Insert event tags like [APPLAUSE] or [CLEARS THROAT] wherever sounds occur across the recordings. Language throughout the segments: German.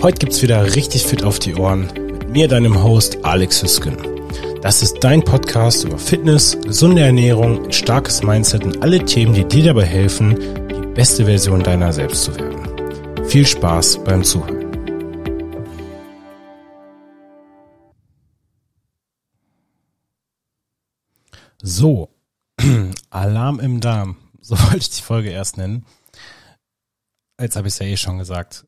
Heute gibt's wieder richtig fit auf die Ohren mit mir, deinem Host Alex Hüsken. Das ist dein Podcast über Fitness, gesunde Ernährung, ein starkes Mindset und alle Themen, die dir dabei helfen, die beste Version deiner selbst zu werden. Viel Spaß beim Zuhören. So, [CLEARS THROAT] Alarm im Darm. So [LAUGHS] wollte ich die Folge erst nennen. Jetzt habe ich es ja eh schon gesagt.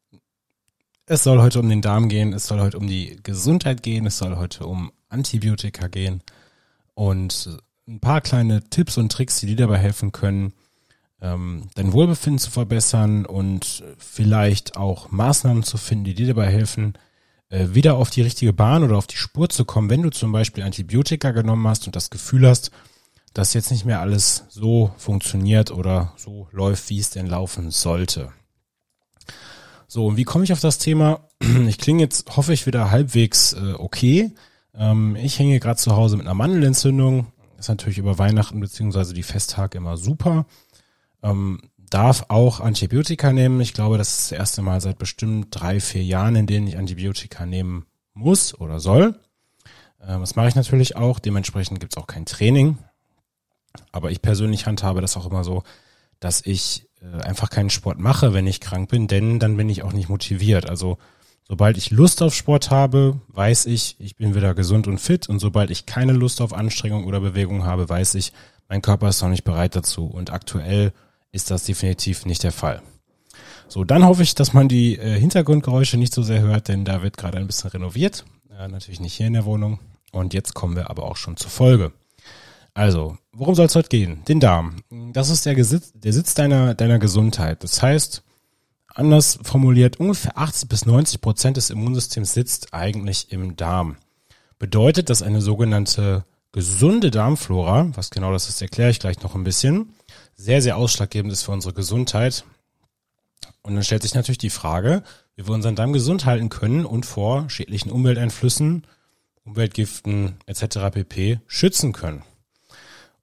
Es soll heute um den Darm gehen, es soll heute um die Gesundheit gehen, es soll heute um Antibiotika gehen und ein paar kleine Tipps und Tricks, die dir dabei helfen können, ähm, dein Wohlbefinden zu verbessern und vielleicht auch Maßnahmen zu finden, die dir dabei helfen, äh, wieder auf die richtige Bahn oder auf die Spur zu kommen, wenn du zum Beispiel Antibiotika genommen hast und das Gefühl hast, dass jetzt nicht mehr alles so funktioniert oder so läuft, wie es denn laufen sollte. So, und wie komme ich auf das Thema? [CLEARS THROAT] Ich klinge jetzt, hoffe ich, wieder halbwegs äh, okay. Ähm, ich hänge gerade zu Hause mit einer Mandelentzündung. ist natürlich über Weihnachten beziehungsweise die Festtage immer super. Ähm, darf auch Antibiotika nehmen. Ich glaube, das ist das erste Mal seit bestimmt drei, vier Jahren, in denen ich Antibiotika nehmen muss oder soll. Ähm, das mache ich natürlich auch. Dementsprechend gibt es auch kein Training. Aber ich persönlich handhabe das auch immer so, dass ich einfach keinen Sport mache, wenn ich krank bin, denn dann bin ich auch nicht motiviert. Also sobald ich Lust auf Sport habe, weiß ich, ich bin wieder gesund und fit und sobald ich keine Lust auf Anstrengung oder Bewegung habe, weiß ich, mein Körper ist noch nicht bereit dazu und aktuell ist das definitiv nicht der Fall. So, dann hoffe ich, dass man die äh, Hintergrundgeräusche nicht so sehr hört, denn da wird gerade ein bisschen renoviert. Äh, natürlich nicht hier in der Wohnung. Und jetzt kommen wir aber auch schon zur Folge. Also, worum soll es heute gehen? Den Darm. Das ist der, Gesitz, der Sitz deiner, deiner Gesundheit. Das heißt, anders formuliert, ungefähr 80 bis 90 Prozent des Immunsystems sitzt eigentlich im Darm. Bedeutet, dass eine sogenannte gesunde Darmflora, was genau das ist, erkläre ich gleich noch ein bisschen, sehr, sehr ausschlaggebend ist für unsere Gesundheit. Und dann stellt sich natürlich die Frage, wie wir unseren Darm gesund halten können und vor schädlichen Umwelteinflüssen, Umweltgiften etc. pp. schützen können.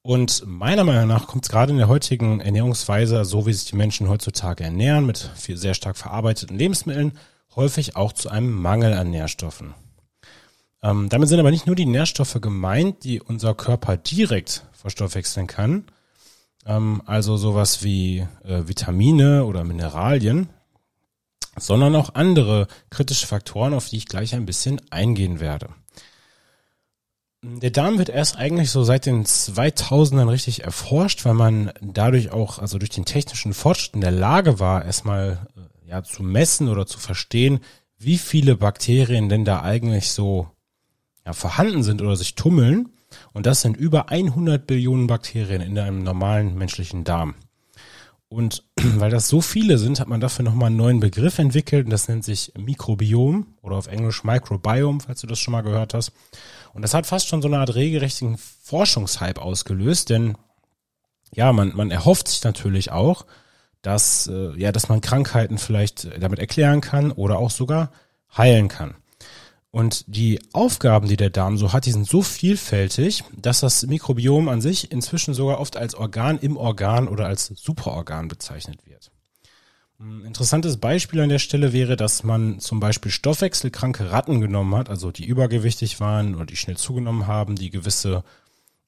Und meiner Meinung nach kommt es gerade in der heutigen Ernährungsweise, so wie sich die Menschen heutzutage ernähren, mit viel, sehr stark verarbeiteten Lebensmitteln, häufig auch zu einem Mangel an Nährstoffen. Ähm, damit sind aber nicht nur die Nährstoffe gemeint, die unser Körper direkt verstoffwechseln kann, ähm, also sowas wie äh, Vitamine oder Mineralien, sondern auch andere kritische Faktoren, auf die ich gleich ein bisschen eingehen werde. Der Darm wird erst eigentlich so seit den 2000ern richtig erforscht, weil man dadurch auch, also durch den technischen Fortschritt in der Lage war, erstmal äh, ja zu messen oder zu verstehen, wie viele Bakterien denn da eigentlich so ja, vorhanden sind oder sich tummeln. Und das sind über 100 Billionen Bakterien in einem normalen menschlichen Darm. Und [CLEARS THROAT] weil das so viele sind, hat man dafür nochmal einen neuen Begriff entwickelt und das nennt sich Mikrobiom oder auf Englisch Microbiome, falls du das schon mal gehört hast. Und das hat fast schon so eine Art regelrechten Forschungshype ausgelöst, denn ja, man, man erhofft sich natürlich auch, dass, äh, ja, dass man Krankheiten vielleicht damit erklären kann oder auch sogar heilen kann. Und die Aufgaben, die der Darm so hat, die sind so vielfältig, dass das Mikrobiom an sich inzwischen sogar oft als Organ im Organ oder als Superorgan bezeichnet wird. Ein interessantes Beispiel an der Stelle wäre, dass man zum Beispiel stoffwechselkranke Ratten genommen hat, also die übergewichtig waren oder die schnell zugenommen haben, die gewisse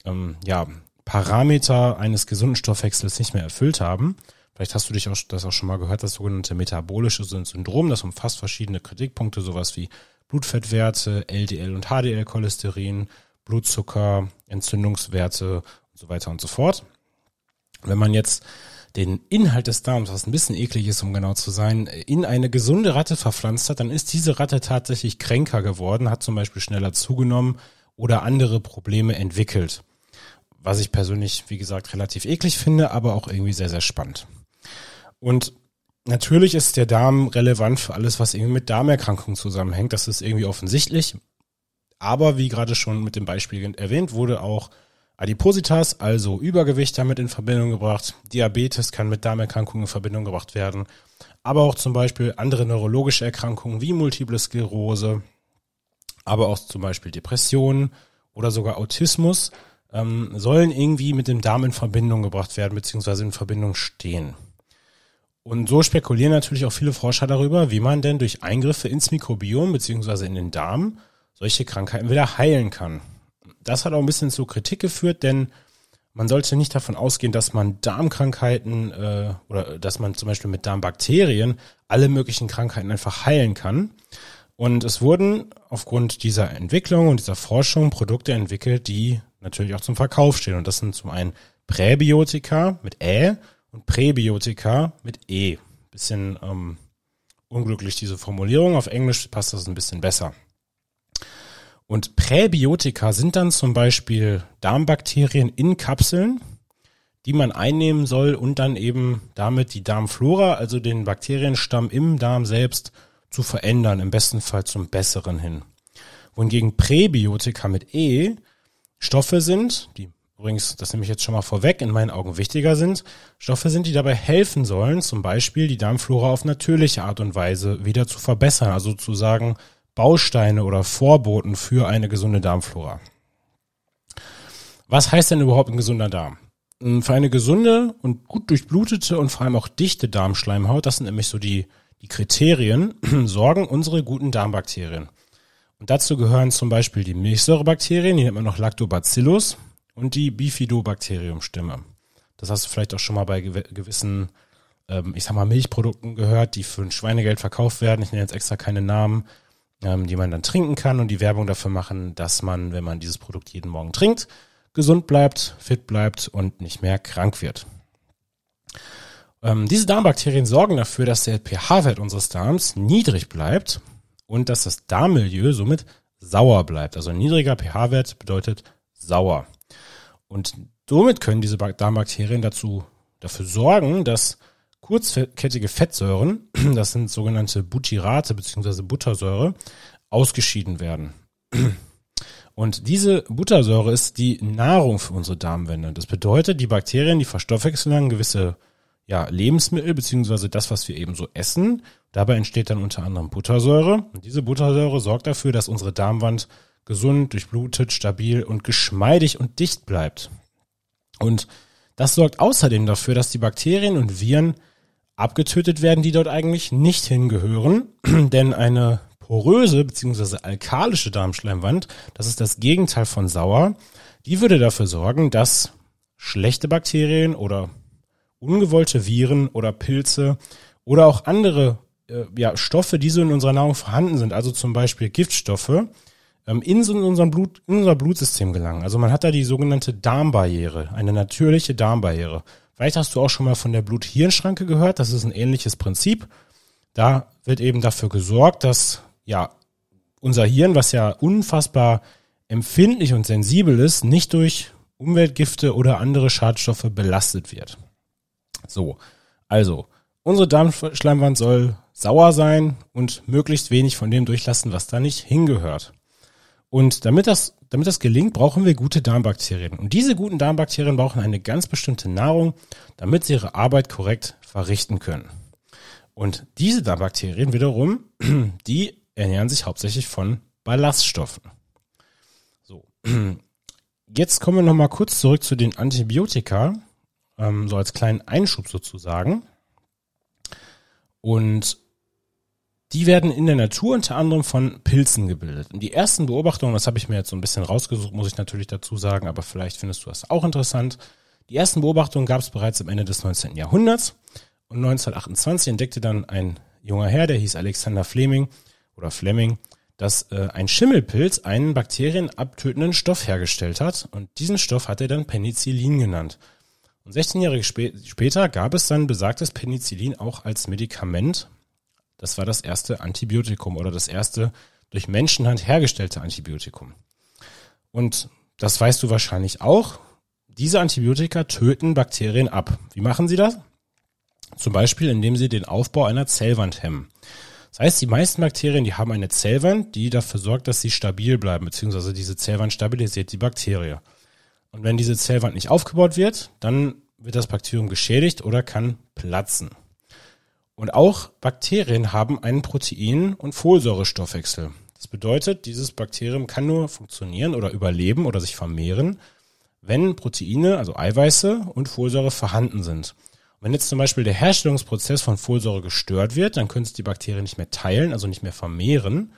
ähm, ja, Parameter eines gesunden Stoffwechsels nicht mehr erfüllt haben. Vielleicht hast du dich auch, das auch schon mal gehört, das sogenannte metabolische Syndrom, das umfasst verschiedene Kritikpunkte, sowas wie Blutfettwerte, LDL und HDL-Cholesterin, Blutzucker, Entzündungswerte und so weiter und so fort. Wenn man jetzt den Inhalt des Darms, was ein bisschen eklig ist, um genau zu sein, in eine gesunde Ratte verpflanzt hat, dann ist diese Ratte tatsächlich kränker geworden, hat zum Beispiel schneller zugenommen oder andere Probleme entwickelt. Was ich persönlich, wie gesagt, relativ eklig finde, aber auch irgendwie sehr, sehr spannend. Und natürlich ist der Darm relevant für alles, was irgendwie mit Darmerkrankungen zusammenhängt. Das ist irgendwie offensichtlich. Aber wie gerade schon mit dem Beispiel erwähnt, wurde auch Adipositas, also Übergewicht, damit in Verbindung gebracht. Diabetes kann mit Darmerkrankungen in Verbindung gebracht werden. Aber auch zum Beispiel andere neurologische Erkrankungen wie Multiple Sklerose, aber auch zum Beispiel Depressionen oder sogar Autismus ähm, sollen irgendwie mit dem Darm in Verbindung gebracht werden, beziehungsweise in Verbindung stehen. Und so spekulieren natürlich auch viele Forscher darüber, wie man denn durch Eingriffe ins Mikrobiom beziehungsweise in den Darm solche Krankheiten wieder heilen kann. Das hat auch ein bisschen zu Kritik geführt, denn man sollte nicht davon ausgehen, dass man Darmkrankheiten äh, oder dass man zum Beispiel mit Darmbakterien alle möglichen Krankheiten einfach heilen kann. Und es wurden aufgrund dieser Entwicklung und dieser Forschung Produkte entwickelt, die natürlich auch zum Verkauf stehen. Und das sind zum einen Präbiotika mit Ä und Präbiotika mit E. Bisschen ähm, unglücklich diese Formulierung. Auf Englisch passt das ein bisschen besser. Und Präbiotika sind dann zum Beispiel Darmbakterien in Kapseln, die man einnehmen soll und dann eben damit die Darmflora, also den Bakterienstamm im Darm selbst, zu verändern, im besten Fall zum Besseren hin. Wohingegen Präbiotika mit E Stoffe sind, die übrigens, das nehme ich jetzt schon mal vorweg, in meinen Augen wichtiger sind, Stoffe sind, die dabei helfen sollen, zum Beispiel die Darmflora auf natürliche Art und Weise wieder zu verbessern, also sozusagen Bausteine oder Vorboten für eine gesunde Darmflora. Was heißt denn überhaupt ein gesunder Darm? Hm, für eine gesunde und gut durchblutete und vor allem auch dichte Darmschleimhaut, das sind nämlich so die, die Kriterien, [CLEARS THROAT] sorgen unsere guten Darmbakterien. Und dazu gehören zum Beispiel die Milchsäurebakterien, die nennt man noch Lactobacillus, und die Bifidobakteriumstimme. Das hast du vielleicht auch schon mal bei gewissen, ähm, ich sag mal, Milchprodukten gehört, die für ein Schweinegeld verkauft werden. Ich nenne jetzt extra keine Namen ähm, die man dann trinken kann und die Werbung dafür machen, dass man, wenn man dieses Produkt jeden Morgen trinkt, gesund bleibt, fit bleibt und nicht mehr krank wird. Ähm, diese Darmbakterien sorgen dafür, dass der pH-Wert unseres Darms niedrig bleibt und dass das Darmmilieu somit sauer bleibt. Also ein niedriger pH-Wert bedeutet sauer. Und somit können diese Darmbakterien dazu, dafür sorgen, dass kurzkettige Fettsäuren, [CLEARS THROAT] das sind sogenannte Butyrate bzw. Buttersäure, ausgeschieden werden. [CLEARS THROAT] Und diese Buttersäure ist die Nahrung für unsere Darmwände. Das bedeutet, die Bakterien, die verstoffwechseln gewisse ja, Lebensmittel beziehungsweise das, was wir eben so essen. Dabei entsteht dann unter anderem Buttersäure. Und diese Buttersäure sorgt dafür, dass unsere Darmwand gesund, durchblutet, stabil und geschmeidig und dicht bleibt. Und das sorgt außerdem dafür, dass die Bakterien und Viren abgetötet werden, die dort eigentlich nicht hingehören, [CLEARS THROAT] denn eine poröse bzw. alkalische Darmschleimwand, das ist das Gegenteil von sauer, die würde dafür sorgen, dass schlechte Bakterien oder ungewollte Viren oder Pilze oder auch andere äh, ja, Stoffe, die so in unserer Nahrung vorhanden sind, also zum Beispiel Giftstoffe, ähm, in, so in, unserem Blut, in unser Blutsystem gelangen. Also man hat da die sogenannte Darmbarriere, eine natürliche Darmbarriere. Vielleicht hast du auch schon mal von der Blut-Hirn-Schranke gehört. Das ist ein ähnliches Prinzip. Da wird eben dafür gesorgt, dass ja unser Hirn, was ja unfassbar empfindlich und sensibel ist, nicht durch Umweltgifte oder andere Schadstoffe belastet wird. So, also unsere Darmschleimwand soll sauer sein und möglichst wenig von dem durchlassen, was da nicht hingehört. Und damit das, damit das gelingt, brauchen wir gute Darmbakterien. Und diese guten Darmbakterien brauchen eine ganz bestimmte Nahrung, damit sie ihre Arbeit korrekt verrichten können. Und diese Darmbakterien wiederum, [CLEARS THROAT] die ernähren sich hauptsächlich von Ballaststoffen. So. [CLEARS THROAT] Jetzt kommen wir nochmal kurz zurück zu den Antibiotika, ähm, so als kleinen Einschub sozusagen. Und die werden in der Natur unter anderem von Pilzen gebildet. Und die ersten Beobachtungen, das habe ich mir jetzt so ein bisschen rausgesucht, muss ich natürlich dazu sagen, aber vielleicht findest du das auch interessant. Die ersten Beobachtungen gab es bereits am Ende des 19. Jahrhunderts und 1928 entdeckte dann ein junger Herr, der hieß Alexander Fleming oder Fleming, dass äh, ein Schimmelpilz einen bakterienabtötenden Stoff hergestellt hat und diesen Stoff hat er dann Penicillin genannt. Und 16 Jahre spä später gab es dann besagtes Penicillin auch als Medikament das war das erste Antibiotikum oder das erste durch Menschenhand hergestellte Antibiotikum. Und das weißt du wahrscheinlich auch. Diese Antibiotika töten Bakterien ab. Wie machen sie das? Zum Beispiel, indem sie den Aufbau einer Zellwand hemmen. Das heißt, die meisten Bakterien, die haben eine Zellwand, die dafür sorgt, dass sie stabil bleiben, beziehungsweise diese Zellwand stabilisiert die Bakterie. Und wenn diese Zellwand nicht aufgebaut wird, dann wird das Bakterium geschädigt oder kann platzen. Und auch Bakterien haben einen Protein- und Folsäurestoffwechsel. Das bedeutet, dieses Bakterium kann nur funktionieren oder überleben oder sich vermehren, wenn Proteine, also Eiweiße und Folsäure vorhanden sind. Wenn jetzt zum Beispiel der Herstellungsprozess von Folsäure gestört wird, dann können sich die Bakterien nicht mehr teilen, also nicht mehr vermehren.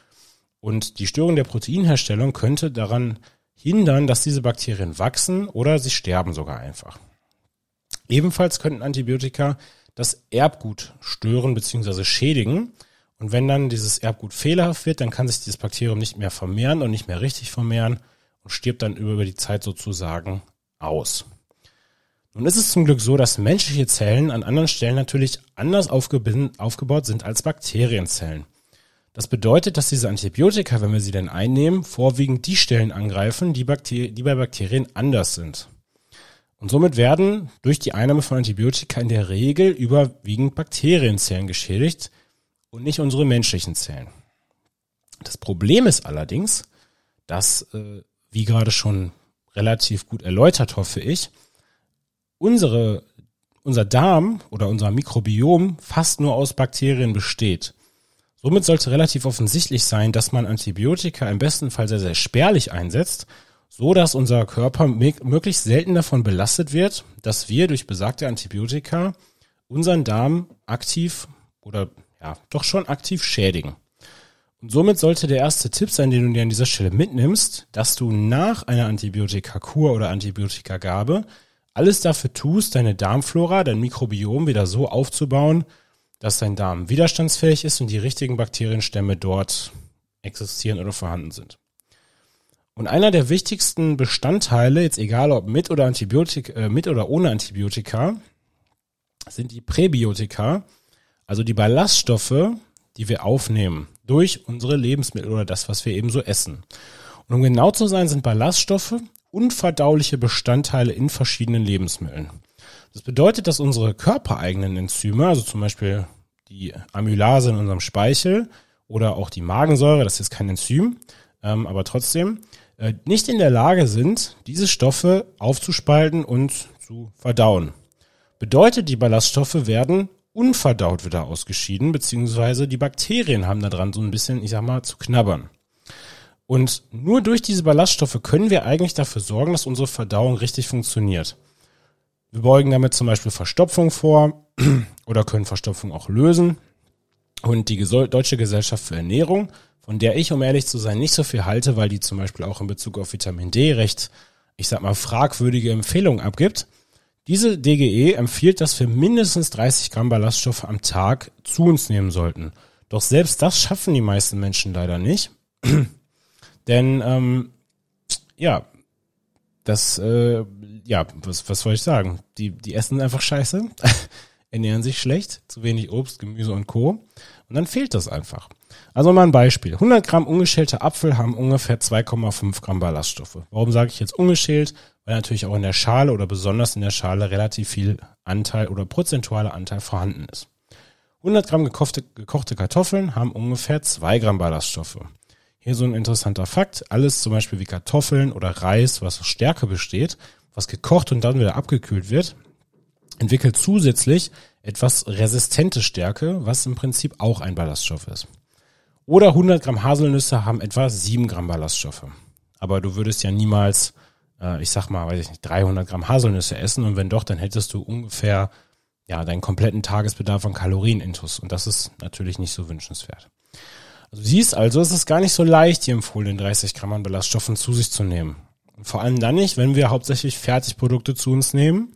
Und die Störung der Proteinherstellung könnte daran hindern, dass diese Bakterien wachsen oder sie sterben sogar einfach. Ebenfalls könnten Antibiotika das Erbgut stören bzw. schädigen. Und wenn dann dieses Erbgut fehlerhaft wird, dann kann sich dieses Bakterium nicht mehr vermehren und nicht mehr richtig vermehren und stirbt dann über die Zeit sozusagen aus. Nun ist es zum Glück so, dass menschliche Zellen an anderen Stellen natürlich anders aufgebaut sind als Bakterienzellen. Das bedeutet, dass diese Antibiotika, wenn wir sie denn einnehmen, vorwiegend die Stellen angreifen, die, Bakter die bei Bakterien anders sind. Und somit werden durch die Einnahme von Antibiotika in der Regel überwiegend Bakterienzellen geschädigt und nicht unsere menschlichen Zellen. Das Problem ist allerdings, dass, äh, wie gerade schon relativ gut erläutert, hoffe ich, unsere, unser Darm oder unser Mikrobiom fast nur aus Bakterien besteht. Somit sollte relativ offensichtlich sein, dass man Antibiotika im besten Fall sehr, sehr spärlich einsetzt, so dass unser Körper möglichst selten davon belastet wird, dass wir durch besagte Antibiotika unseren Darm aktiv oder ja, doch schon aktiv schädigen. Und somit sollte der erste Tipp sein, den du dir an dieser Stelle mitnimmst, dass du nach einer Antibiotikakur oder Antibiotikagabe alles dafür tust, deine Darmflora, dein Mikrobiom wieder so aufzubauen, dass dein Darm widerstandsfähig ist und die richtigen Bakterienstämme dort existieren oder vorhanden sind. Und einer der wichtigsten Bestandteile, jetzt egal ob mit oder Antibiotika, äh, mit oder ohne Antibiotika, sind die Präbiotika, also die Ballaststoffe, die wir aufnehmen durch unsere Lebensmittel oder das, was wir eben so essen. Und um genau zu sein, sind Ballaststoffe unverdauliche Bestandteile in verschiedenen Lebensmitteln. Das bedeutet, dass unsere körpereigenen Enzyme, also zum Beispiel die Amylase in unserem Speichel oder auch die Magensäure, das ist kein Enzym, ähm, aber trotzdem, äh, nicht in der Lage sind, diese Stoffe aufzuspalten und zu verdauen. Bedeutet, die Ballaststoffe werden unverdaut wieder ausgeschieden, beziehungsweise die Bakterien haben da dran so ein bisschen, ich sag mal, zu knabbern. Und nur durch diese Ballaststoffe können wir eigentlich dafür sorgen, dass unsere Verdauung richtig funktioniert. Wir beugen damit zum Beispiel Verstopfung vor [CLEARS THROAT] oder können Verstopfung auch lösen. Und die Deutsche Gesellschaft für Ernährung, von der ich, um ehrlich zu sein, nicht so viel halte, weil die zum Beispiel auch in Bezug auf Vitamin D recht, ich sag mal, fragwürdige Empfehlungen abgibt. Diese DGE empfiehlt, dass wir mindestens 30 Gramm Ballaststoffe am Tag zu uns nehmen sollten. Doch selbst das schaffen die meisten Menschen leider nicht. [CLEARS THROAT] Denn ähm, ja, das, äh, ja, was, was soll ich sagen? Die, die essen einfach scheiße, [LAUGHS] ernähren sich schlecht, zu wenig Obst, Gemüse und Co. Und dann fehlt das einfach. Also mal ein Beispiel. 100 Gramm ungeschälte Apfel haben ungefähr 2,5 Gramm Ballaststoffe. Warum sage ich jetzt ungeschält? Weil natürlich auch in der Schale oder besonders in der Schale relativ viel Anteil oder prozentualer Anteil vorhanden ist. 100 Gramm gekochte, gekochte Kartoffeln haben ungefähr 2 Gramm Ballaststoffe. Hier so ein interessanter Fakt. Alles zum Beispiel wie Kartoffeln oder Reis, was aus Stärke besteht, was gekocht und dann wieder abgekühlt wird, entwickelt zusätzlich etwas resistente Stärke, was im Prinzip auch ein Ballaststoff ist. Oder 100 Gramm Haselnüsse haben etwa 7 Gramm Ballaststoffe. Aber du würdest ja niemals, äh, ich sag mal, weiß ich nicht, 300 Gramm Haselnüsse essen und wenn doch, dann hättest du ungefähr ja deinen kompletten Tagesbedarf an Kalorien intus und das ist natürlich nicht so wünschenswert. Also siehst also, es ist gar nicht so leicht, die empfohlenen 30 Gramm an Ballaststoffen zu sich zu nehmen. Vor allem dann nicht, wenn wir hauptsächlich Fertigprodukte zu uns nehmen,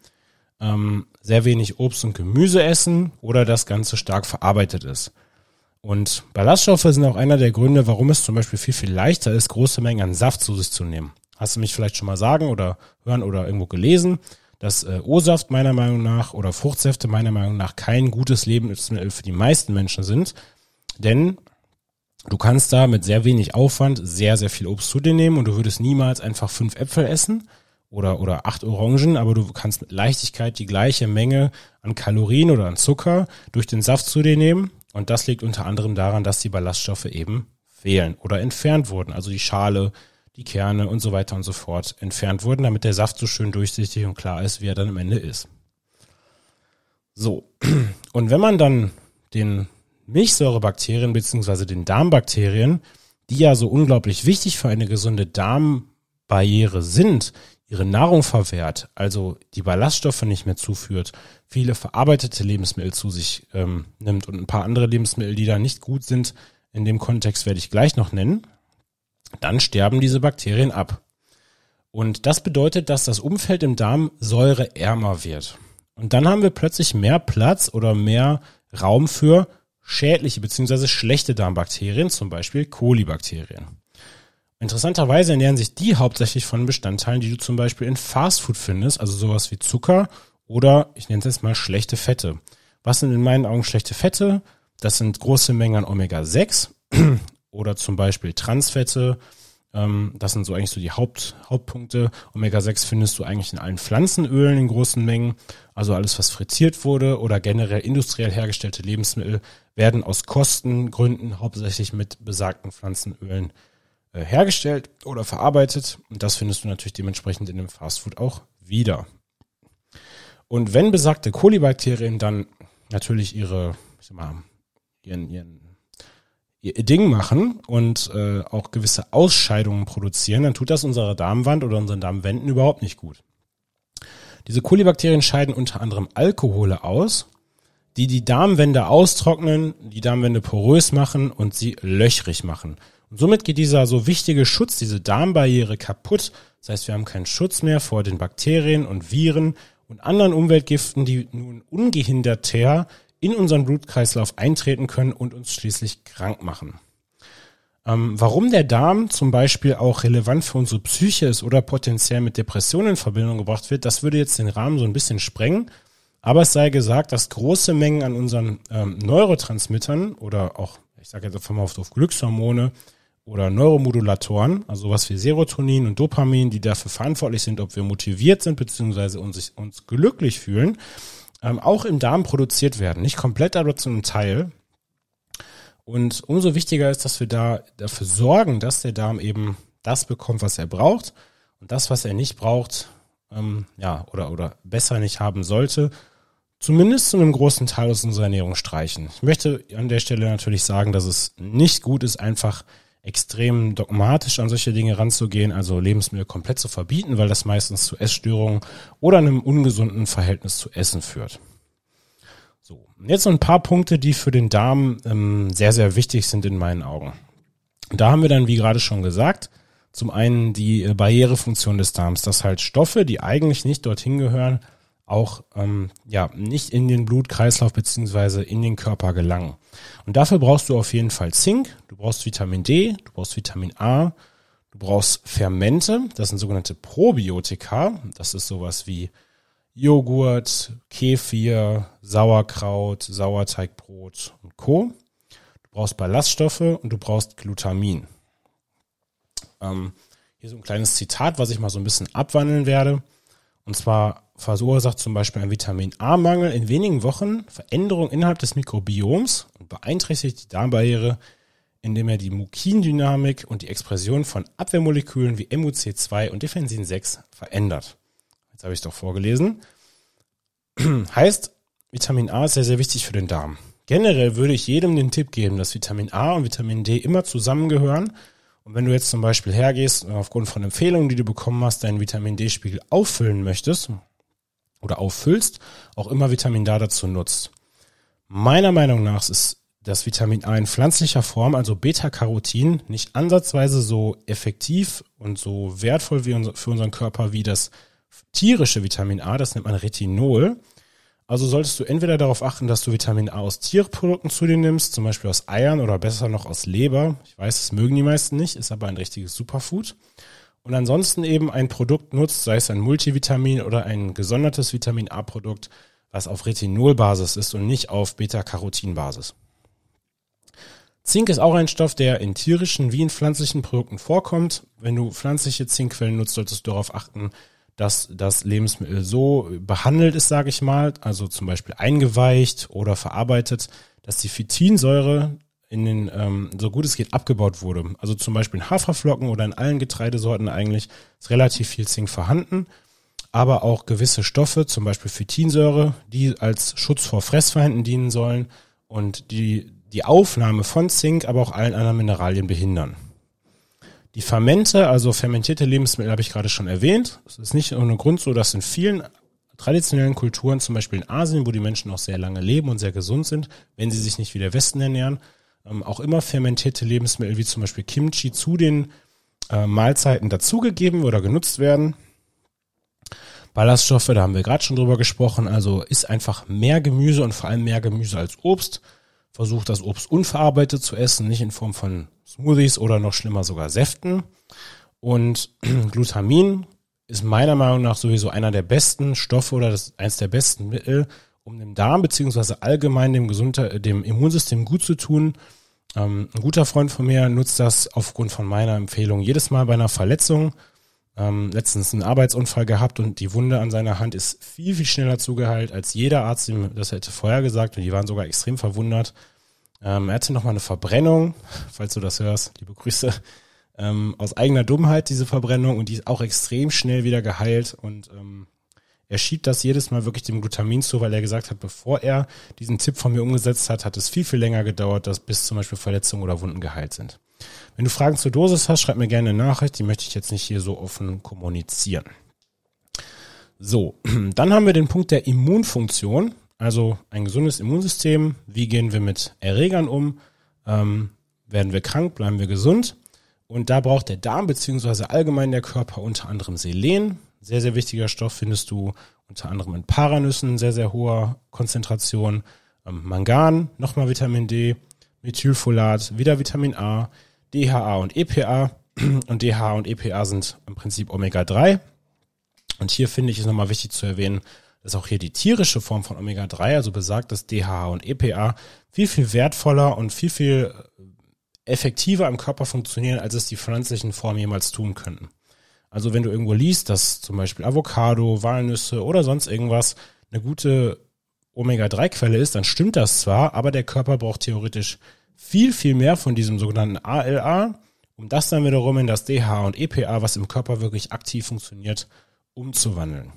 ähm, sehr wenig Obst und Gemüse essen oder das Ganze stark verarbeitet ist. Und Ballaststoffe sind auch einer der Gründe, warum es zum Beispiel viel, viel leichter ist, große Mengen an Saft zu sich zu nehmen. Hast du mich vielleicht schon mal sagen oder hören oder irgendwo gelesen, dass äh, O-Saft meiner Meinung nach oder Fruchtsäfte meiner Meinung nach kein gutes Lebensmittel für die meisten Menschen sind. Denn Du kannst da mit sehr wenig Aufwand sehr, sehr viel Obst zu dir nehmen und du würdest niemals einfach fünf Äpfel essen oder, oder acht Orangen, aber du kannst mit Leichtigkeit die gleiche Menge an Kalorien oder an Zucker durch den Saft zu dir nehmen. Und das liegt unter anderem daran, dass die Ballaststoffe eben fehlen oder entfernt wurden. Also die Schale, die Kerne und so weiter und so fort entfernt wurden, damit der Saft so schön durchsichtig und klar ist, wie er dann am Ende ist. So. Und wenn man dann den Milchsäurebakterien beziehungsweise den Darmbakterien, die ja so unglaublich wichtig für eine gesunde Darmbarriere sind, ihre Nahrung verwehrt, also die Ballaststoffe nicht mehr zuführt, viele verarbeitete Lebensmittel zu sich ähm, nimmt und ein paar andere Lebensmittel, die da nicht gut sind, in dem Kontext werde ich gleich noch nennen, dann sterben diese Bakterien ab. Und das bedeutet, dass das Umfeld im Darm säureärmer wird. Und dann haben wir plötzlich mehr Platz oder mehr Raum für schädliche bzw. schlechte Darmbakterien, zum Beispiel Kolibakterien. Interessanterweise ernähren sich die hauptsächlich von Bestandteilen, die du zum Beispiel in Fastfood findest, also sowas wie Zucker oder ich nenne es jetzt mal schlechte Fette. Was sind in meinen Augen schlechte Fette? Das sind große Mengen an Omega-6 [CLEARS THROAT] oder zum Beispiel Transfette. Ähm, das sind so eigentlich so die Haupt, Hauptpunkte. Omega-6 findest du eigentlich in allen Pflanzenölen in großen Mengen. Also alles, was frittiert wurde oder generell industriell hergestellte Lebensmittel werden aus Kostengründen hauptsächlich mit besagten Pflanzenölen hergestellt oder verarbeitet. Und das findest du natürlich dementsprechend in dem Fastfood auch wieder. Und wenn besagte Kolibakterien dann natürlich ihre, ich sag mal, ihren, ihren, ihr Ding machen und äh, auch gewisse Ausscheidungen produzieren, dann tut das unserer Darmwand oder unseren Darmwänden überhaupt nicht gut. Diese Kolibakterien scheiden unter anderem Alkohole aus, die die Darmwände austrocknen, die Darmwände porös machen und sie löchrig machen. Und somit geht dieser so wichtige Schutz, diese Darmbarriere kaputt. Das heißt, wir haben keinen Schutz mehr vor den Bakterien und Viren und anderen Umweltgiften, die nun ungehinderter in unseren Blutkreislauf eintreten können und uns schließlich krank machen. Ähm, warum der Darm zum Beispiel auch relevant für unsere Psyche ist oder potenziell mit Depressionen in Verbindung gebracht wird, das würde jetzt den Rahmen so ein bisschen sprengen. Aber es sei gesagt, dass große Mengen an unseren ähm, Neurotransmittern oder auch, ich sage jetzt einfach mal auf Glückshormone oder Neuromodulatoren, also was wie Serotonin und Dopamin, die dafür verantwortlich sind, ob wir motiviert sind bzw. uns, uns glücklich fühlen, ähm, auch im Darm produziert werden. Nicht komplett, aber zu einem Teil. Und umso wichtiger ist, dass wir da dafür sorgen, dass der Darm eben das bekommt, was er braucht und das, was er nicht braucht, ähm, ja, oder, oder besser nicht haben sollte, zumindest zu einem großen Teil aus unserer Ernährung streichen. Ich möchte an der Stelle natürlich sagen, dass es nicht gut ist, einfach extrem dogmatisch an solche Dinge ranzugehen, also Lebensmittel komplett zu verbieten, weil das meistens zu Essstörungen oder einem ungesunden Verhältnis zu Essen führt. So, jetzt noch ein paar Punkte, die für den Darm ähm, sehr, sehr wichtig sind in meinen Augen. Da haben wir dann, wie gerade schon gesagt, zum einen die äh, Barrierefunktion des Darms, dass halt Stoffe, die eigentlich nicht dorthin gehören, auch ähm, ja nicht in den Blutkreislauf beziehungsweise in den Körper gelangen. Und dafür brauchst du auf jeden Fall Zink, du brauchst Vitamin D, du brauchst Vitamin A, du brauchst Fermente, das sind sogenannte Probiotika, das ist sowas wie Joghurt, Kefir, Sauerkraut, Sauerteigbrot und Co. Du brauchst Ballaststoffe und du brauchst Glutamin. Ähm, hier so ein kleines Zitat, was ich mal so ein bisschen abwandeln werde. Und zwar verursacht zum Beispiel ein Vitamin A-Mangel in wenigen Wochen Veränderungen innerhalb des Mikrobioms und beeinträchtigt die Darmbarriere, indem er die Mukindynamik und die Expression von Abwehrmolekülen wie MUC2 und Defensin 6 verändert. Jetzt habe ich es doch vorgelesen. [CLEARS THROAT] heißt, Vitamin A ist sehr, sehr wichtig für den Darm. Generell würde ich jedem den Tipp geben, dass Vitamin A und Vitamin D immer zusammengehören und wenn du jetzt zum Beispiel hergehst und aufgrund von Empfehlungen, die du bekommen hast, deinen Vitamin D-Spiegel auffüllen möchtest oder auffüllst, auch immer Vitamin D dazu nutzt. Meiner Meinung nach ist das Vitamin A in pflanzlicher Form, also Beta-Carotin, nicht ansatzweise so effektiv und so wertvoll für unseren Körper wie das tierische Vitamin A, das nennt man Retinol. Also solltest du entweder darauf achten, dass du Vitamin A aus Tierprodukten zu dir nimmst, zum Beispiel aus Eiern oder besser noch aus Leber. Ich weiß, das mögen die meisten nicht, ist aber ein richtiges Superfood. Und ansonsten eben ein Produkt nutzt, sei es ein Multivitamin oder ein gesondertes Vitamin A-Produkt, was auf Retinolbasis ist und nicht auf Beta-Carotin-Basis. Zink ist auch ein Stoff, der in tierischen wie in pflanzlichen Produkten vorkommt. Wenn du pflanzliche Zinkquellen nutzt, solltest du darauf achten, dass das Lebensmittel so behandelt ist, sage ich mal, also zum Beispiel eingeweicht oder verarbeitet, dass die Phytinsäure in den, ähm, so gut es geht, abgebaut wurde. Also zum Beispiel in Haferflocken oder in allen Getreidesorten eigentlich ist relativ viel Zink vorhanden, aber auch gewisse Stoffe, zum Beispiel Phytinsäure, die als Schutz vor Fressfeinden dienen sollen und die die Aufnahme von Zink, aber auch allen anderen Mineralien behindern. Die Fermente, also fermentierte Lebensmittel, habe ich gerade schon erwähnt. Es ist nicht ohne Grund so, dass in vielen traditionellen Kulturen, zum Beispiel in Asien, wo die Menschen auch sehr lange leben und sehr gesund sind, wenn sie sich nicht wie der Westen ernähren, ähm, auch immer fermentierte Lebensmittel wie zum Beispiel Kimchi zu den äh, Mahlzeiten dazugegeben oder genutzt werden. Ballaststoffe, da haben wir gerade schon drüber gesprochen, also ist einfach mehr Gemüse und vor allem mehr Gemüse als Obst. Versucht das Obst unverarbeitet zu essen, nicht in Form von Smoothies oder noch schlimmer sogar Säften. Und [CLEARS THROAT] Glutamin ist meiner Meinung nach sowieso einer der besten Stoffe oder das eins der besten Mittel, um dem Darm beziehungsweise allgemein dem Gesundheit, dem Immunsystem gut zu tun. Ähm, ein guter Freund von mir nutzt das aufgrund von meiner Empfehlung jedes Mal bei einer Verletzung. Ähm, letztens einen Arbeitsunfall gehabt und die Wunde an seiner Hand ist viel, viel schneller zugeheilt, als jeder Arzt ihm das hätte vorher gesagt und die waren sogar extrem verwundert. Ähm, er hatte nochmal eine Verbrennung, falls du das hörst, liebe Grüße, ähm, aus eigener Dummheit diese Verbrennung und die ist auch extrem schnell wieder geheilt und ähm, er schiebt das jedes Mal wirklich dem Glutamin zu, weil er gesagt hat, bevor er diesen Tipp von mir umgesetzt hat, hat es viel, viel länger gedauert, dass bis zum Beispiel Verletzungen oder Wunden geheilt sind. Wenn du Fragen zur Dosis hast, schreib mir gerne eine Nachricht, die möchte ich jetzt nicht hier so offen kommunizieren. So, [CLEARS THROAT] dann haben wir den Punkt der Immunfunktion, also ein gesundes Immunsystem. Wie gehen wir mit Erregern um? Ähm, werden wir krank? Bleiben wir gesund? Und da braucht der Darm beziehungsweise allgemein der Körper unter anderem Selen. Sehr, sehr wichtiger Stoff findest du unter anderem in Paranüssen sehr, sehr hoher Konzentration. Ähm, Mangan, nochmal Vitamin D, Methylfolat, wieder Vitamin A, DHA und EPA. [CLEARS THROAT] Und DHA und EPA sind im Prinzip Omega-3. Und hier finde ich es nochmal wichtig zu erwähnen, dass auch hier die tierische Form von Omega-3, also besagt, dass DHA und EPA viel, viel wertvoller und viel, viel effektiver im Körper funktionieren, als es die pflanzlichen Formen jemals tun könnten. Also wenn du irgendwo liest, dass zum Beispiel Avocado, Walnüsse oder sonst irgendwas eine gute Omega-3-Quelle ist, dann stimmt das zwar, aber der Körper braucht theoretisch viel, viel mehr von diesem sogenannten ALA, um das dann wiederum in das DHA und EPA, was im Körper wirklich aktiv funktioniert, umzuwandeln.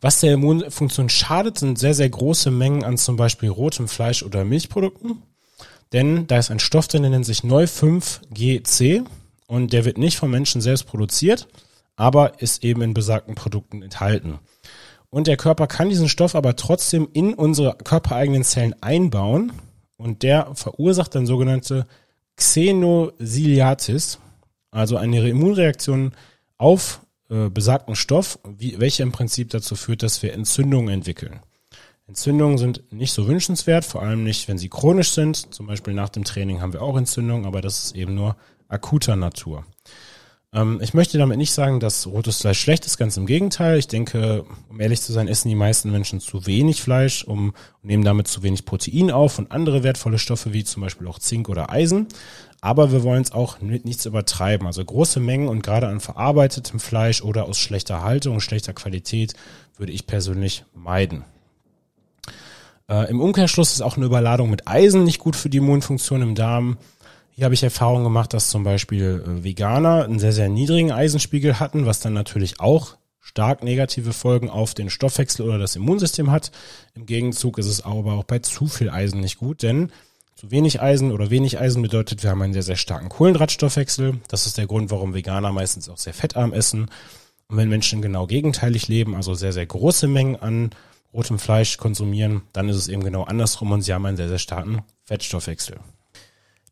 Was der Immunfunktion schadet, sind sehr, sehr große Mengen an zum Beispiel rotem Fleisch oder Milchprodukten. Denn da ist ein Stoff drin, der nennt sich Neu5GC und der wird nicht vom Menschen selbst produziert, aber ist eben in besagten Produkten enthalten. Und der Körper kann diesen Stoff aber trotzdem in unsere körpereigenen Zellen einbauen und der verursacht dann sogenannte Xenosiliatis, also eine Immunreaktion auf äh, besagten Stoff, wie, welche im Prinzip dazu führt, dass wir Entzündungen entwickeln. Entzündungen sind nicht so wünschenswert, vor allem nicht, wenn sie chronisch sind. Zum Beispiel nach dem Training haben wir auch Entzündungen, aber das ist eben nur akuter Natur. Ähm, ich möchte damit nicht sagen, dass rotes Fleisch schlecht ist, ganz im Gegenteil. Ich denke, um ehrlich zu sein, essen die meisten Menschen zu wenig Fleisch, um nehmen damit zu wenig Protein auf und andere wertvolle Stoffe wie zum Beispiel auch Zink oder Eisen. Aber wir wollen es auch mit nichts übertreiben. Also große Mengen und gerade an verarbeitetem Fleisch oder aus schlechter Haltung, schlechter Qualität würde ich persönlich meiden. Äh, Im Umkehrschluss ist auch eine Überladung mit Eisen nicht gut für die Immunfunktion im Darm. Hier habe ich Erfahrung gemacht, dass zum Beispiel äh, Veganer einen sehr, sehr niedrigen Eisenspiegel hatten, was dann natürlich auch stark negative Folgen auf den Stoffwechsel oder das Immunsystem hat. Im Gegenzug ist es aber auch bei zu viel Eisen nicht gut, denn zu wenig Eisen oder wenig Eisen bedeutet, wir haben einen sehr, sehr starken Kohlenhydratstoffwechsel. Das ist der Grund, warum Veganer meistens auch sehr fettarm essen. Und wenn Menschen genau gegenteilig leben, also sehr, sehr große Mengen an rotem Fleisch konsumieren, dann ist es eben genau andersrum und sie haben einen sehr, sehr starken Fettstoffwechsel.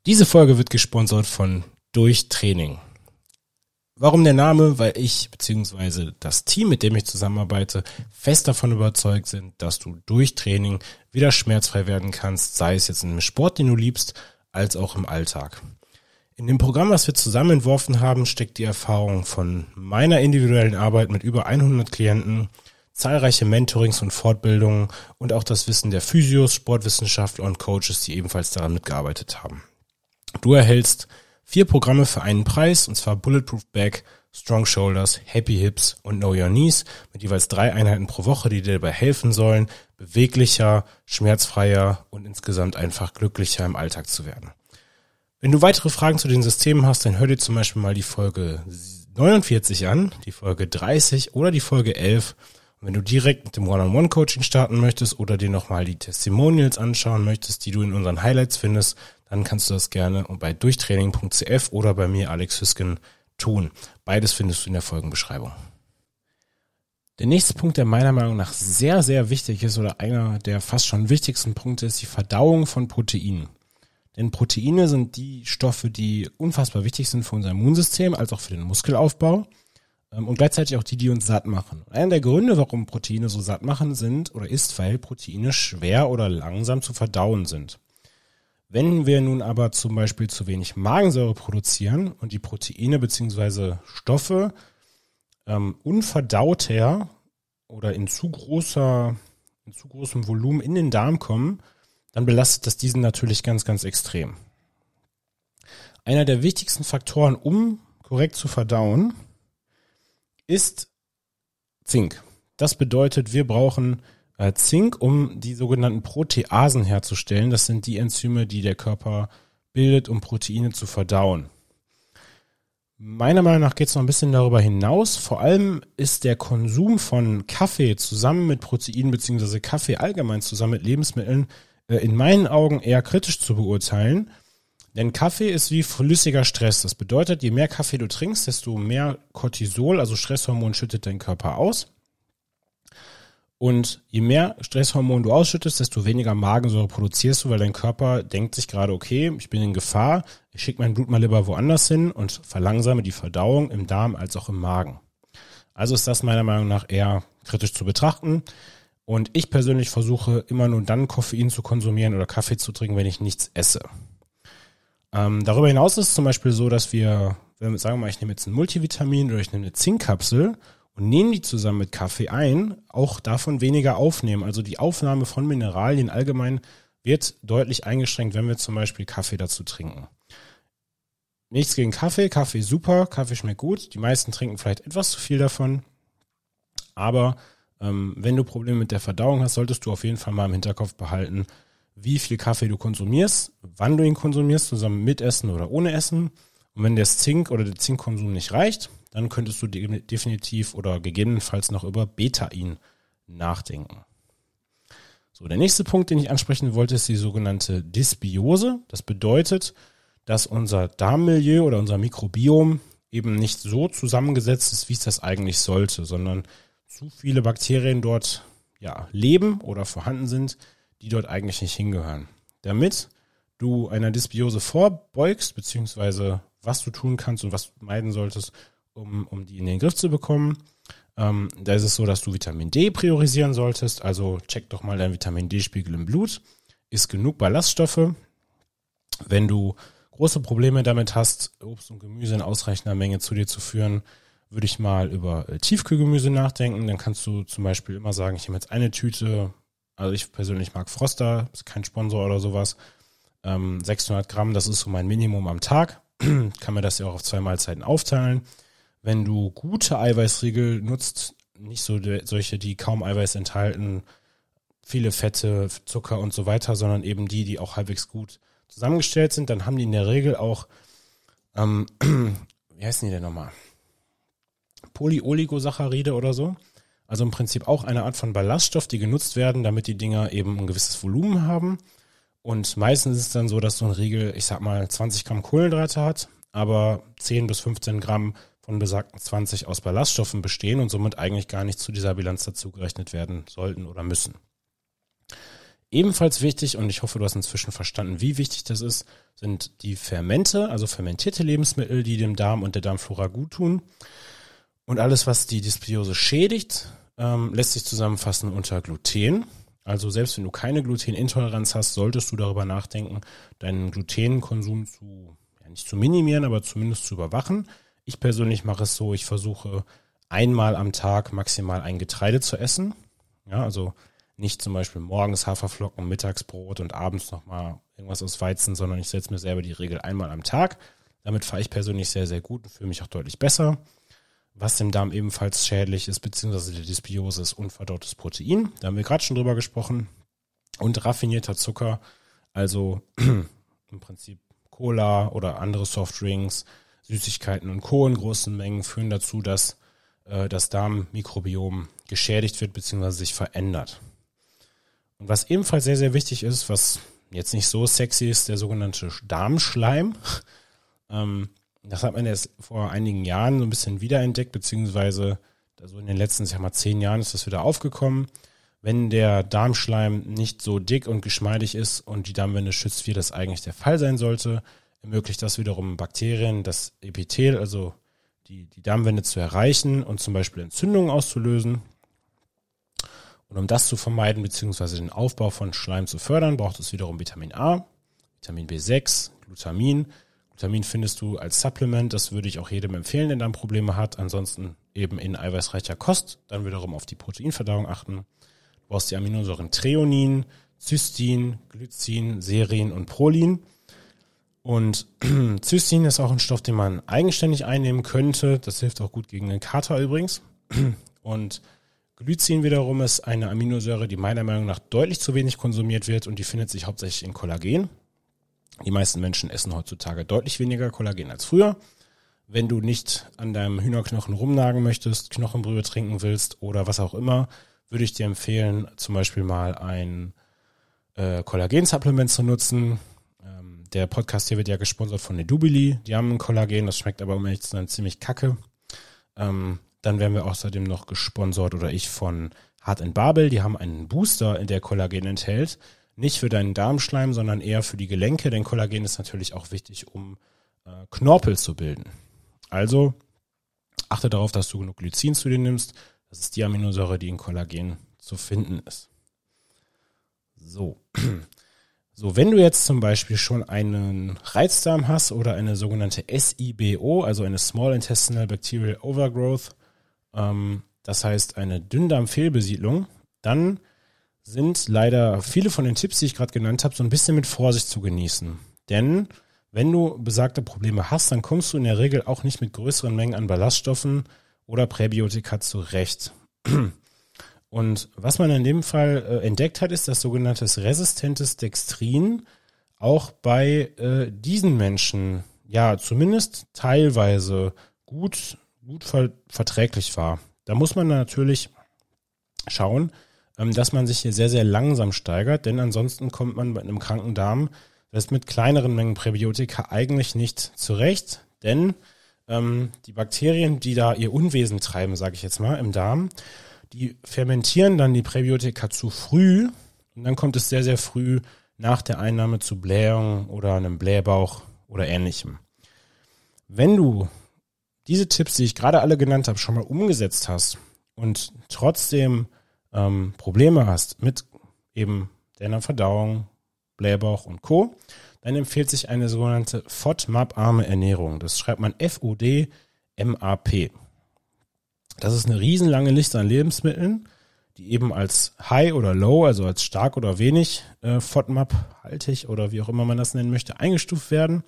Diese Folge wird gesponsert von Durchtraining. Warum der Name? Weil ich bzw. das Team, mit dem ich zusammenarbeite, fest davon überzeugt sind, dass du durch Training wieder schmerzfrei werden kannst, sei es jetzt in einem Sport, den du liebst, als auch im Alltag. In dem Programm, was wir zusammen entworfen haben, steckt die Erfahrung von meiner individuellen Arbeit mit über 100 Klienten, zahlreiche Mentorings und Fortbildungen und auch das Wissen der Physios, Sportwissenschaftler und Coaches, die ebenfalls daran mitgearbeitet haben. Du erhältst vier Programme für einen Preis, und zwar Bulletproof Back, Strong Shoulders, Happy Hips und Know Your Knees mit jeweils drei Einheiten pro Woche, die dir dabei helfen sollen, beweglicher, schmerzfreier und insgesamt einfach glücklicher im Alltag zu werden. Wenn du weitere Fragen zu den Systemen hast, dann hör dir zum Beispiel mal die Folge 49 an, die Folge 30 oder die Folge 11 wenn du direkt mit dem One-on-One-Coaching starten möchtest oder dir nochmal die Testimonials anschauen möchtest, die du in unseren Highlights findest, dann kannst du das gerne bei durchtraining.cf oder bei mir Alex Hüsken tun. Beides findest du in der Folgenbeschreibung. Der nächste Punkt, der meiner Meinung nach sehr, sehr wichtig ist oder einer der fast schon wichtigsten Punkte ist die Verdauung von Proteinen. Denn Proteine sind die Stoffe, die unfassbar wichtig sind für unser Immunsystem, als auch für den Muskelaufbau ähm, und gleichzeitig auch die, die uns satt machen. einer der Gründe, warum Proteine so satt machen sind oder ist, weil Proteine schwer oder langsam zu verdauen sind. Wenn wir nun aber zum Beispiel zu wenig Magensäure produzieren und die Proteine beziehungsweise Stoffe ähm, unverdauter oder in zu großer, in zu großem Volumen in den Darm kommen, dann belastet das diesen natürlich ganz, ganz extrem. Einer der wichtigsten Faktoren, um korrekt zu verdauen, ist Zink. Das bedeutet, wir brauchen Zink, um die sogenannten Proteasen herzustellen. Das sind die Enzyme, die der Körper bildet, um Proteine zu verdauen. Meiner Meinung nach geht es noch ein bisschen darüber hinaus. Vor allem ist der Konsum von Kaffee zusammen mit Proteinen beziehungsweise Kaffee allgemein zusammen mit Lebensmitteln äh, in meinen Augen eher kritisch zu beurteilen. Denn Kaffee ist wie flüssiger Stress. Das bedeutet, je mehr Kaffee du trinkst, desto mehr Cortisol, also Stresshormon, schüttet dein Körper aus. Und je mehr Stresshormon du ausschüttest, desto weniger Magensäure produzierst du, weil dein Körper denkt sich gerade, okay, ich bin in Gefahr, ich schicke mein Blut mal lieber woanders hin und verlangsame die Verdauung im Darm als auch im Magen. Also ist das meiner Meinung nach eher kritisch zu betrachten. Und ich persönlich versuche immer nur dann Koffein zu konsumieren oder Kaffee zu trinken, wenn ich nichts esse. Ähm, darüber hinaus ist es zum Beispiel so, dass wir, wenn wir sagen wir mal, ich nehme jetzt ein Multivitamin oder ich nehme eine Zinkkapsel und nehmen die zusammen mit Kaffee ein, auch davon weniger aufnehmen. Also die Aufnahme von Mineralien allgemein wird deutlich eingeschränkt, wenn wir zum Beispiel Kaffee dazu trinken. Nichts gegen Kaffee, Kaffee super, Kaffee schmeckt gut. Die meisten trinken vielleicht etwas zu viel davon. Aber ähm, wenn du Probleme mit der Verdauung hast, solltest du auf jeden Fall mal im Hinterkopf behalten, wie viel Kaffee du konsumierst, wann du ihn konsumierst, zusammen mit Essen oder ohne Essen. Und wenn der Zink oder der Zinkkonsum nicht reicht, dann könntest du definitiv oder gegebenenfalls noch über Betain nachdenken. So, der nächste Punkt, den ich ansprechen wollte, ist die sogenannte Dysbiose. Das bedeutet, dass unser Darmmilieu oder unser Mikrobiom eben nicht so zusammengesetzt ist, wie es das eigentlich sollte, sondern zu viele Bakterien dort ja, leben oder vorhanden sind, die dort eigentlich nicht hingehören. Damit du einer Dysbiose vorbeugst, beziehungsweise was du tun kannst und was du meiden solltest, um, um die in den Griff zu bekommen. Ähm, da ist es so, dass du Vitamin D priorisieren solltest. Also check doch mal deinen Vitamin D-Spiegel im Blut. Ist genug Ballaststoffe. Wenn du große Probleme damit hast, Obst und Gemüse in ausreichender Menge zu dir zu führen, würde ich mal über äh, Tiefkühlgemüse nachdenken. Dann kannst du zum Beispiel immer sagen, ich nehme jetzt eine Tüte. Also ich persönlich mag Froster, ist kein Sponsor oder sowas. Ähm, 600 Gramm, das ist so mein Minimum am Tag. [CLEARS THROAT] Kann mir das ja auch auf zwei Mahlzeiten aufteilen wenn du gute Eiweißriegel nutzt, nicht so solche, die kaum Eiweiß enthalten, viele Fette, Zucker und so weiter, sondern eben die, die auch halbwegs gut zusammengestellt sind, dann haben die in der Regel auch, ähm, [CLEARS THROAT] wie heißen die denn nochmal? Polyoligosaccharide oder so. Also im Prinzip auch eine Art von Ballaststoff, die genutzt werden, damit die Dinger eben ein gewisses Volumen haben. Und meistens ist es dann so, dass so ein Riegel, ich sag mal, 20 Gramm Kohlenhydrate hat, aber 10 bis 15 Gramm von besagten 20 aus Ballaststoffen bestehen und somit eigentlich gar nicht zu dieser Bilanz dazugerechnet werden sollten oder müssen. Ebenfalls wichtig, und ich hoffe, du hast inzwischen verstanden, wie wichtig das ist, sind die Fermente, also fermentierte Lebensmittel, die dem Darm und der Darmflora gut tun. Und alles, was die Dysbiose schädigt, ähm, lässt sich zusammenfassen unter Gluten. Also selbst wenn du keine Glutenintoleranz hast, solltest du darüber nachdenken, deinen Glutenkonsum zu, ja nicht zu minimieren, aber zumindest zu überwachen. Ich persönlich mache es so, ich versuche einmal am Tag maximal ein Getreide zu essen. Ja, also nicht zum Beispiel morgens Haferflocken, Mittagsbrot und abends nochmal irgendwas aus Weizen, sondern ich setze mir selber die Regel einmal am Tag. Damit fahre ich persönlich sehr, sehr gut und fühle mich auch deutlich besser. Was dem Darm ebenfalls schädlich ist, beziehungsweise der Dysbiose, ist unverdautes Protein. Da haben wir gerade schon drüber gesprochen. Und raffinierter Zucker, also [CLEARS THROAT] im Prinzip Cola oder andere Softdrinks, Süßigkeiten und Co. in großen Mengen führen dazu, dass äh, das Darmmikrobiom geschädigt wird bzw. sich verändert. Und was ebenfalls sehr, sehr wichtig ist, was jetzt nicht so sexy ist, der sogenannte Darmschleim. [LAUGHS] ähm, das hat man erst vor einigen Jahren so ein bisschen wiederentdeckt, beziehungsweise also in den letzten, sag mal, zehn Jahren ist das wieder aufgekommen. Wenn der Darmschleim nicht so dick und geschmeidig ist und die Darmwände schützt, wie das eigentlich der Fall sein sollte, ermöglicht das wiederum Bakterien, das Epithel, also die, die Darmwände zu erreichen und zum Beispiel Entzündungen auszulösen. Und um das zu vermeiden, beziehungsweise den Aufbau von Schleim zu fördern, braucht es wiederum Vitamin A, Vitamin B6, Glutamin. Glutamin findest du als Supplement, das würde ich auch jedem empfehlen, der dann Probleme hat. Ansonsten eben in eiweißreicher Kost, dann wiederum auf die Proteinverdauung achten. Du brauchst die Aminosäuren Treonin, Cystin, Glycin, Serin und Prolin. Und [CLEARS THROAT] Cystin ist auch ein Stoff, den man eigenständig einnehmen könnte. Das hilft auch gut gegen den Kater übrigens. [CLEARS THROAT] Und Glycin wiederum ist eine Aminosäure, die meiner Meinung nach deutlich zu wenig konsumiert wird und die findet sich hauptsächlich in Kollagen. Die meisten Menschen essen heutzutage deutlich weniger Kollagen als früher. Wenn du nicht an deinem Hühnerknochen rumnagen möchtest, Knochenbrühe trinken willst oder was auch immer, würde ich dir empfehlen, zum Beispiel mal ein äh, Kollagensupplement zu nutzen. Der Podcast hier wird ja gesponsert von Nedubili. Die haben ein Kollagen, das schmeckt aber um ehrlich zu sein ziemlich kacke. Ähm, dann werden wir außerdem noch gesponsert oder ich von Hart Babel. Die haben einen Booster, in der Kollagen enthält. Nicht für deinen Darmschleim, sondern eher für die Gelenke, denn Kollagen ist natürlich auch wichtig, um äh, Knorpel zu bilden. Also achte darauf, dass du genug Glycin zu dir nimmst. Das ist die Aminosäure, die in Kollagen zu finden ist. So. [CLEARS THROAT] So, wenn du jetzt zum Beispiel schon einen Reizdarm hast oder eine sogenannte SIBO, also eine Small Intestinal Bacterial Overgrowth, ähm, das heißt eine Dünndarmfehlbesiedlung, dann sind leider viele von den Tipps, die ich gerade genannt habe, so ein bisschen mit Vorsicht zu genießen. Denn wenn du besagte Probleme hast, dann kommst du in der Regel auch nicht mit größeren Mengen an Ballaststoffen oder Präbiotika zurecht. [CLEARS THROAT] Und was man in dem Fall äh, entdeckt hat, ist das sogenannte resistentes Dextrin auch bei äh, diesen Menschen ja zumindest teilweise gut gut ver verträglich war. Da muss man natürlich schauen, ähm, dass man sich hier sehr, sehr langsam steigert, denn ansonsten kommt man bei einem kranken Darm selbst mit kleineren Mengen Präbiotika eigentlich nicht zurecht, denn ähm, die Bakterien, die da ihr Unwesen treiben, sage ich jetzt mal, im Darm, die fermentieren dann die Präbiotika zu früh und dann kommt es sehr, sehr früh nach der Einnahme zu Blähungen oder einem Blähbauch oder ähnlichem. Wenn du diese Tipps, die ich gerade alle genannt habe, schon mal umgesetzt hast und trotzdem ähm, Probleme hast mit eben deiner Verdauung, Blähbauch und Co., dann empfiehlt sich eine sogenannte FODMAP-arme Ernährung. Das schreibt man F-O-D-M-A-P. Das ist eine riesenlange Liste an Lebensmitteln, die eben als High oder Low, also als stark oder wenig äh, FODMAP-haltig oder wie auch immer man das nennen möchte, eingestuft werden.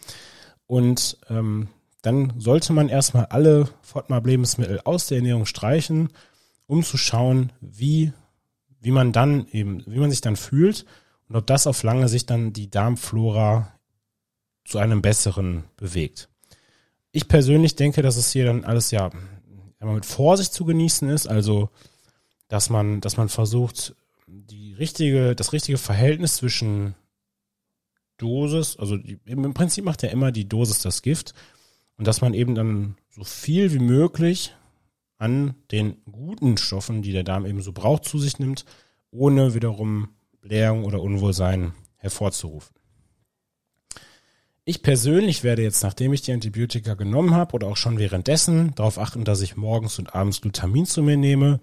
Und ähm, dann sollte man erstmal alle FODMAP-Lebensmittel aus der Ernährung streichen, um zu schauen, wie, wie man dann eben, wie man sich dann fühlt und ob das auf lange Sicht dann die Darmflora zu einem besseren bewegt. Ich persönlich denke, dass es hier dann alles ja mit Vorsicht zu genießen ist, also dass man, dass man versucht, die richtige, das richtige Verhältnis zwischen Dosis, also die, im Prinzip macht ja immer die Dosis das Gift und dass man eben dann so viel wie möglich an den guten Stoffen, die der Darm eben so braucht, zu sich nimmt, ohne wiederum Blähung oder Unwohlsein hervorzurufen. Ich persönlich werde jetzt, nachdem ich die Antibiotika genommen habe oder auch schon währenddessen, darauf achten, dass ich morgens und abends Glutamin zu mir nehme.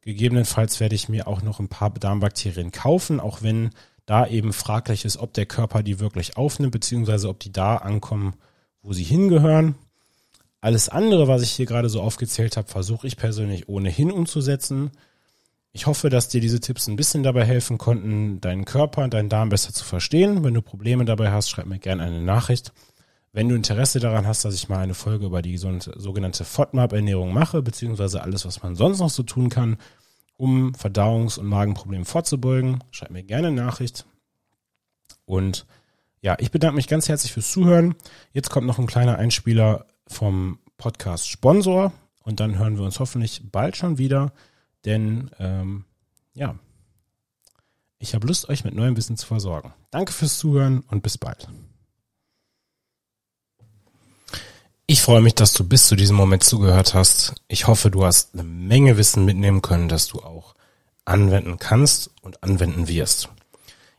Gegebenenfalls werde ich mir auch noch ein paar Darmbakterien kaufen, auch wenn da eben fraglich ist, ob der Körper die wirklich aufnimmt, beziehungsweise ob die da ankommen, wo sie hingehören. Alles andere, was ich hier gerade so aufgezählt habe, versuche ich persönlich ohnehin umzusetzen. Ich hoffe, dass dir diese Tipps ein bisschen dabei helfen konnten, deinen Körper und deinen Darm besser zu verstehen. Wenn du Probleme dabei hast, schreib mir gerne eine Nachricht. Wenn du Interesse daran hast, dass ich mal eine Folge über die sogenannte FODMAP-Ernährung mache, beziehungsweise alles, was man sonst noch so tun kann, um Verdauungs- und Magenproblemen vorzubeugen, schreib mir gerne eine Nachricht. Und ja, ich bedanke mich ganz herzlich fürs Zuhören. Jetzt kommt noch ein kleiner Einspieler vom Podcast Sponsor und dann hören wir uns hoffentlich bald schon wieder, denn ähm, ja, Ich habe Lust, euch mit neuem Wissen zu versorgen. Danke fürs Zuhören und bis bald. Ich freue mich, dass du bis zu diesem Moment zugehört hast. Ich hoffe, du hast eine Menge Wissen mitnehmen können, das du auch anwenden kannst und anwenden wirst.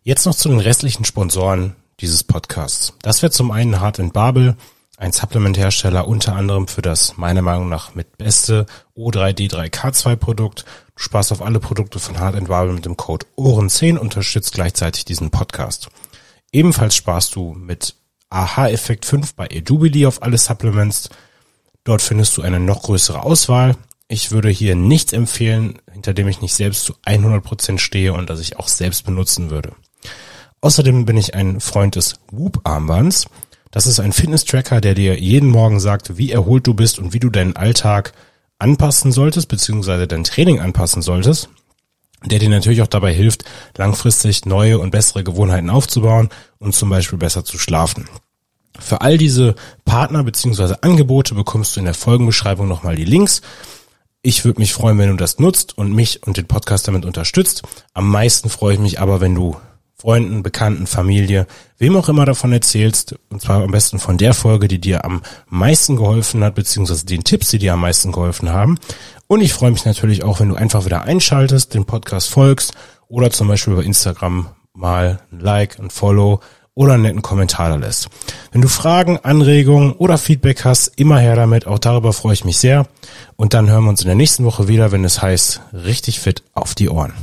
Jetzt noch zu den restlichen Sponsoren dieses Podcasts. Das wäre zum einen Hart Babel, ein Supplementhersteller unter anderem für das meiner Meinung nach mit beste O3D3K2 Produkt. Du sparst auf alle Produkte von Hard Babel mit dem Code Ohren10 unterstützt gleichzeitig diesen Podcast. Ebenfalls sparst du mit AHA-Effekt 5 bei Edubili auf alle Supplements. Dort findest du eine noch größere Auswahl. Ich würde hier nichts empfehlen, hinter dem ich nicht selbst zu 100% stehe und das ich auch selbst benutzen würde. Außerdem bin ich ein Freund des Whoop-Armbands. Das ist ein Fitness-Tracker, der dir jeden Morgen sagt, wie erholt du bist und wie du deinen Alltag anpassen solltest, beziehungsweise dein Training anpassen solltest, der dir natürlich auch dabei hilft, langfristig neue und bessere Gewohnheiten aufzubauen und zum Beispiel besser zu schlafen. Für all diese Partner beziehungsweise Angebote bekommst du in der Folgenbeschreibung nochmal die Links. Ich würde mich freuen, wenn du das nutzt und mich und den Podcast damit unterstützt. Am meisten freue ich mich aber, wenn du Freunden, Bekannten, Familie, wem auch immer davon erzählst, und zwar am besten von der Folge, die dir am meisten geholfen hat, beziehungsweise den Tipps, die dir am meisten geholfen haben. Und ich freue mich natürlich auch, wenn du einfach wieder einschaltest, den Podcast folgst oder zum Beispiel über Instagram mal ein Like, ein Follow oder einen netten Kommentar da lässt. Wenn du Fragen, Anregungen oder Feedback hast, immer her damit. Auch darüber freue ich mich sehr. Und dann hören wir uns in der nächsten Woche wieder, wenn es heißt, richtig fit auf die Ohren.